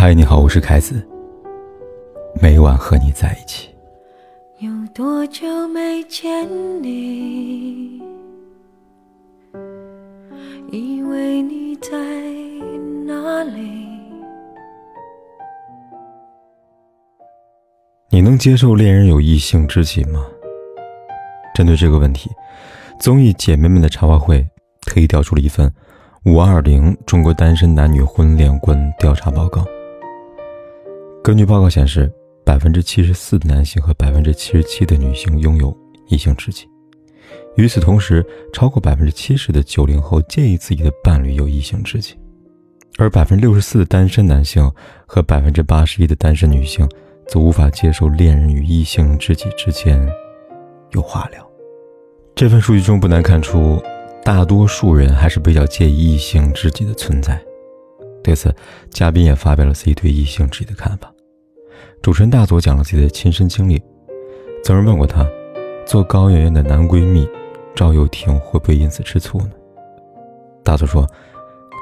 嗨，你好，我是凯子。每晚和你在一起。有多久没见你？以为你在哪里？你能接受恋人有异性知己吗？针对这个问题，综艺姐妹们的茶话会特意调出了一份“五二零中国单身男女婚恋观调查报告”。根据报告显示，百分之七十四的男性和百分之七十七的女性拥有异性知己。与此同时，超过百分之七十的九零后介意自己的伴侣有异性知己，而百分之六十四的单身男性和百分之八十一的单身女性则无法接受恋人与异性知己之间有话聊。这份数据中不难看出，大多数人还是比较介意异性知己的存在。对此，嘉宾也发表了自己对异性质的看法。主持人大佐讲了自己的亲身经历，曾人问过他，做高圆圆的男闺蜜赵又廷会不会因此吃醋呢？大佐说，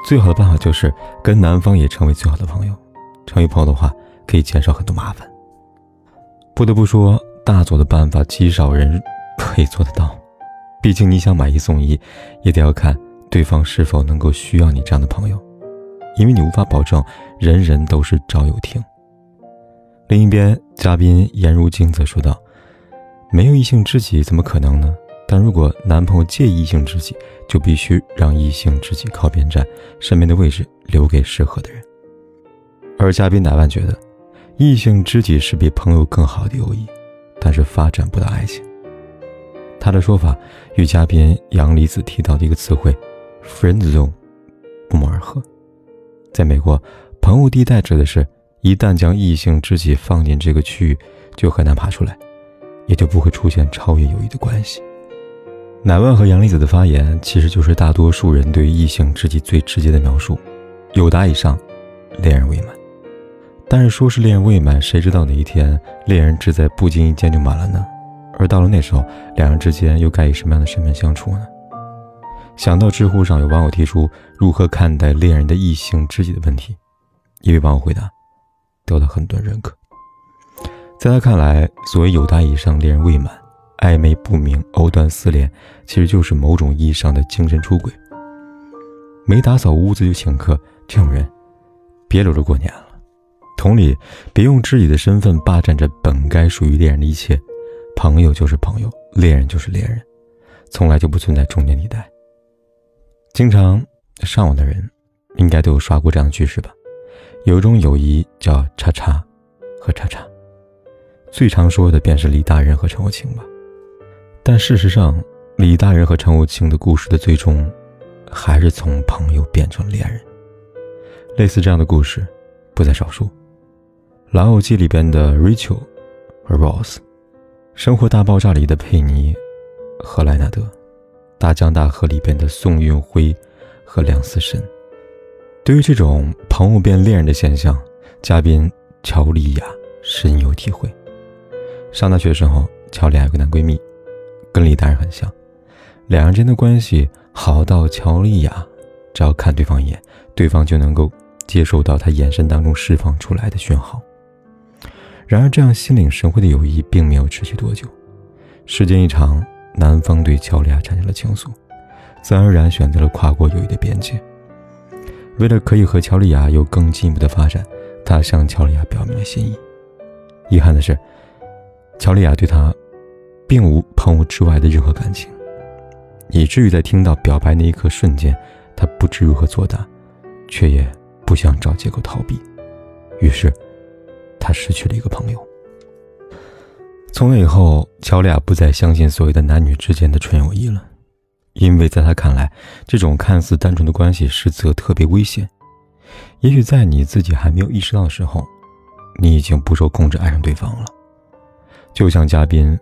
最好的办法就是跟男方也成为最好的朋友，成为朋友的话可以减少很多麻烦。不得不说，大佐的办法极少人可以做得到，毕竟你想买一送一，也得要看对方是否能够需要你这样的朋友，因为你无法保证人人都是赵又廷。另一边，嘉宾颜如晶则说道：“没有异性知己怎么可能呢？但如果男朋友介意异性知己，就必须让异性知己靠边站，身边的位置留给适合的人。”而嘉宾乃万觉得，异性知己是比朋友更好的友谊，但是发展不到爱情。他的说法与嘉宾杨离子提到的一个词汇 “friend zone” 不谋而合。在美国，朋友地带指的是。一旦将异性知己放进这个区域，就很难爬出来，也就不会出现超越友谊的关系。乃万和杨丽子的发言，其实就是大多数人对异性知己最直接的描述：有达以上，恋人未满。但是说是恋人未满，谁知道哪一天恋人只在不经意间就满了呢？而到了那时候，两人之间又该以什么样的身份相处呢？想到知乎上有网友提出如何看待恋人的异性知己的问题，一位网友回答。得到很多认可。在他看来，所谓有达以上恋人未满、暧昧不明、藕断丝连，其实就是某种意义上的精神出轨。没打扫屋子就请客，这种人别留着过年了。同理，别用知己的身份霸占着本该属于恋人的一切。朋友就是朋友，恋人就是恋人，从来就不存在中间地带。经常上网的人，应该都有刷过这样的句式吧。有一种友谊叫“叉叉”和“叉叉”，最常说的便是李大人和陈厚清吧。但事实上，李大人和陈厚清的故事的最终，还是从朋友变成恋人。类似这样的故事，不在少数。《老友记》里边的 Rachel 和 Ross，《生活大爆炸》里的佩妮和莱纳德，《大江大河》里边的宋运辉和梁思申。对于这种朋友变恋人的现象，嘉宾乔丽雅深有体会。上大学时候，乔丽雅有个男闺蜜，跟李大人很像，两人之间的关系好到乔丽雅只要看对方一眼，对方就能够接受到他眼神当中释放出来的讯号。然而，这样心领神会的友谊并没有持续多久，时间一长，男方对乔丽亚产生了情愫，自然而然选择了跨过友谊的边界。为了可以和乔丽亚有更进一步的发展，他向乔丽亚表明了心意。遗憾的是，乔丽亚对他并无朋友之外的任何感情，以至于在听到表白那一刻瞬间，他不知如何作答，却也不想找借口逃避。于是，他失去了一个朋友。从那以后，乔丽亚不再相信所谓的男女之间的纯友谊了。因为在他看来，这种看似单纯的关系实则特别危险。也许在你自己还没有意识到的时候，你已经不受控制爱上对方了。就像嘉宾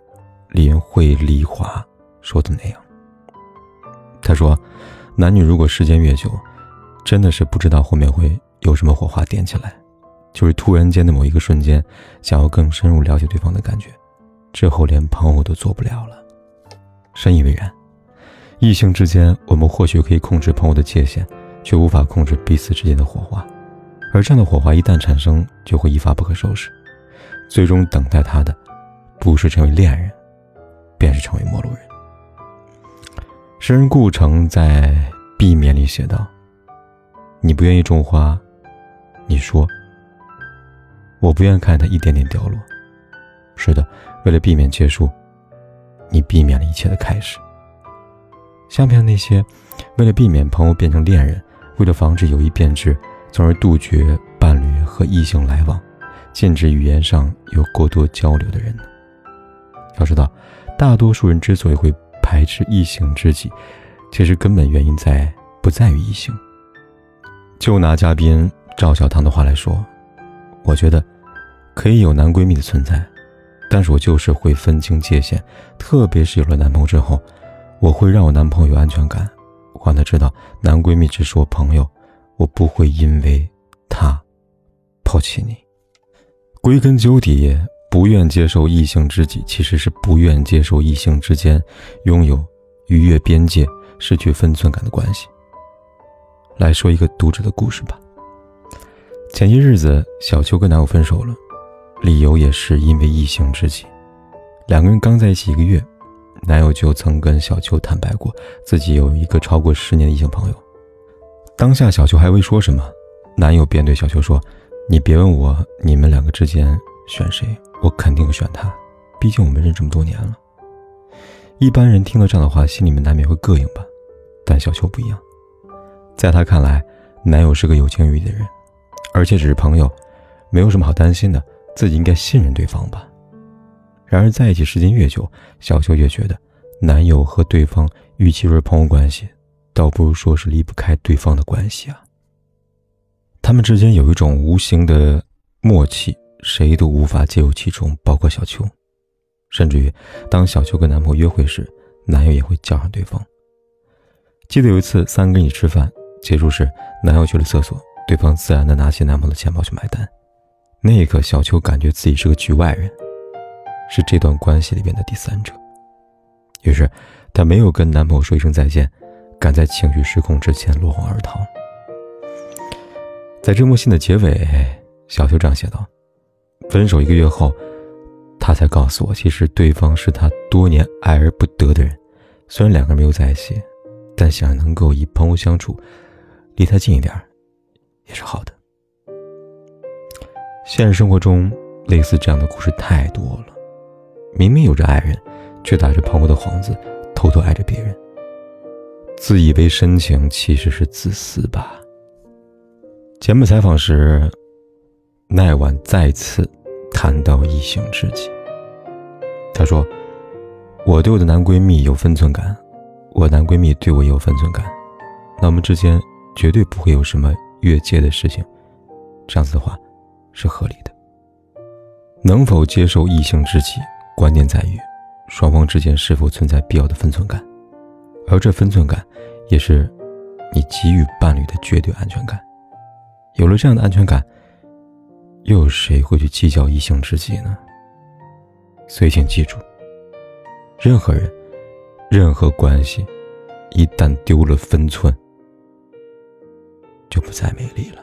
林慧丽华说的那样，他说：“男女如果时间越久，真的是不知道后面会有什么火花点起来，就是突然间的某一个瞬间，想要更深入了解对方的感觉，之后连朋友都做不了了。”深以为然。异性之间，我们或许可以控制朋友的界限，却无法控制彼此之间的火花；而这样的火花一旦产生，就会一发不可收拾。最终等待他的，不是成为恋人，便是成为陌路人。诗人顾城在《避免》里写道：“你不愿意种花，你说，我不愿看它一点点掉落。是的，为了避免结束，你避免了一切的开始。相片那些，为了避免朋友变成恋人，为了防止友谊变质，从而杜绝伴侣和异性来往。”禁止语言上有过多交流的人呢？要知道，大多数人之所以会排斥异性知己，其实根本原因在不在于异性。就拿嘉宾赵小棠的话来说，我觉得可以有男闺蜜的存在，但是我就是会分清界限，特别是有了男朋友之后，我会让我男朋友有安全感，我让他知道男闺蜜只是我朋友，我不会因为他抛弃你。归根究底，不愿接受异性知己，其实是不愿接受异性之间拥有逾越边界、失去分寸感的关系。来说一个读者的故事吧。前些日子，小秋跟男友分手了，理由也是因为异性知己。两个人刚在一起一个月，男友就曾跟小秋坦白过自己有一个超过十年的异性朋友。当下小秋还未说什么，男友便对小秋说。你别问我你们两个之间选谁，我肯定选他，毕竟我们认这么多年了。一般人听到这样的话，心里面难免会膈应吧，但小秋不一样，在她看来，男友是个有情有义的人，而且只是朋友，没有什么好担心的，自己应该信任对方吧。然而在一起时间越久，小秋越觉得，男友和对方与其说是朋友关系，倒不如说是离不开对方的关系啊。他们之间有一种无形的默契，谁都无法介入其中，包括小秋。甚至于，当小秋跟男朋友约会时，男友也会叫上对方。记得有一次，三个人一起吃饭，结束时，男友去了厕所，对方自然的拿起男朋友的钱包去买单。那一刻，小秋感觉自己是个局外人，是这段关系里面的第三者。于是，她没有跟男朋友说一声再见，赶在情绪失控之前落荒而逃。在这封信的结尾，小秋这样写道：“分手一个月后，他才告诉我，其实对方是他多年爱而不得的人。虽然两个人没有在一起，但想能够以朋友相处，离他近一点，也是好的。”现实生活中，类似这样的故事太多了。明明有着爱人，却打着朋友的幌子，偷偷爱着别人，自以为深情，其实是自私吧。节目采访时，奈婉再次谈到异性知己。她说：“我对我的男闺蜜有分寸感，我男闺蜜对我也有分寸感，那我们之间绝对不会有什么越界的事情。这样子的话，是合理的。能否接受异性知己，关键在于双方之间是否存在必要的分寸感，而这分寸感，也是你给予伴侣的绝对安全感。”有了这样的安全感，又有谁会去计较异性知己呢？所以，请记住，任何人、任何关系，一旦丢了分寸，就不再美丽了。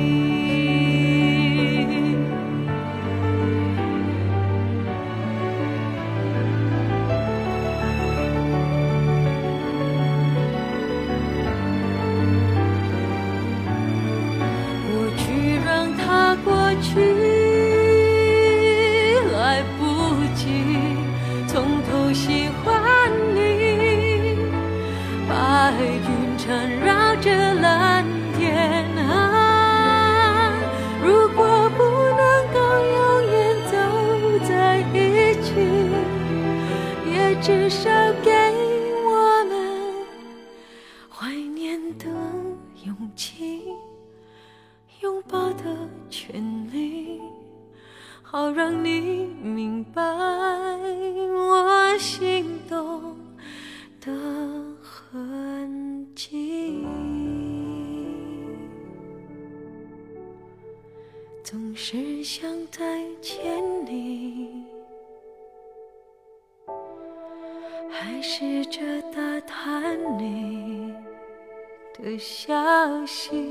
心动的痕迹。总是想再见你，还试着打探你的消息。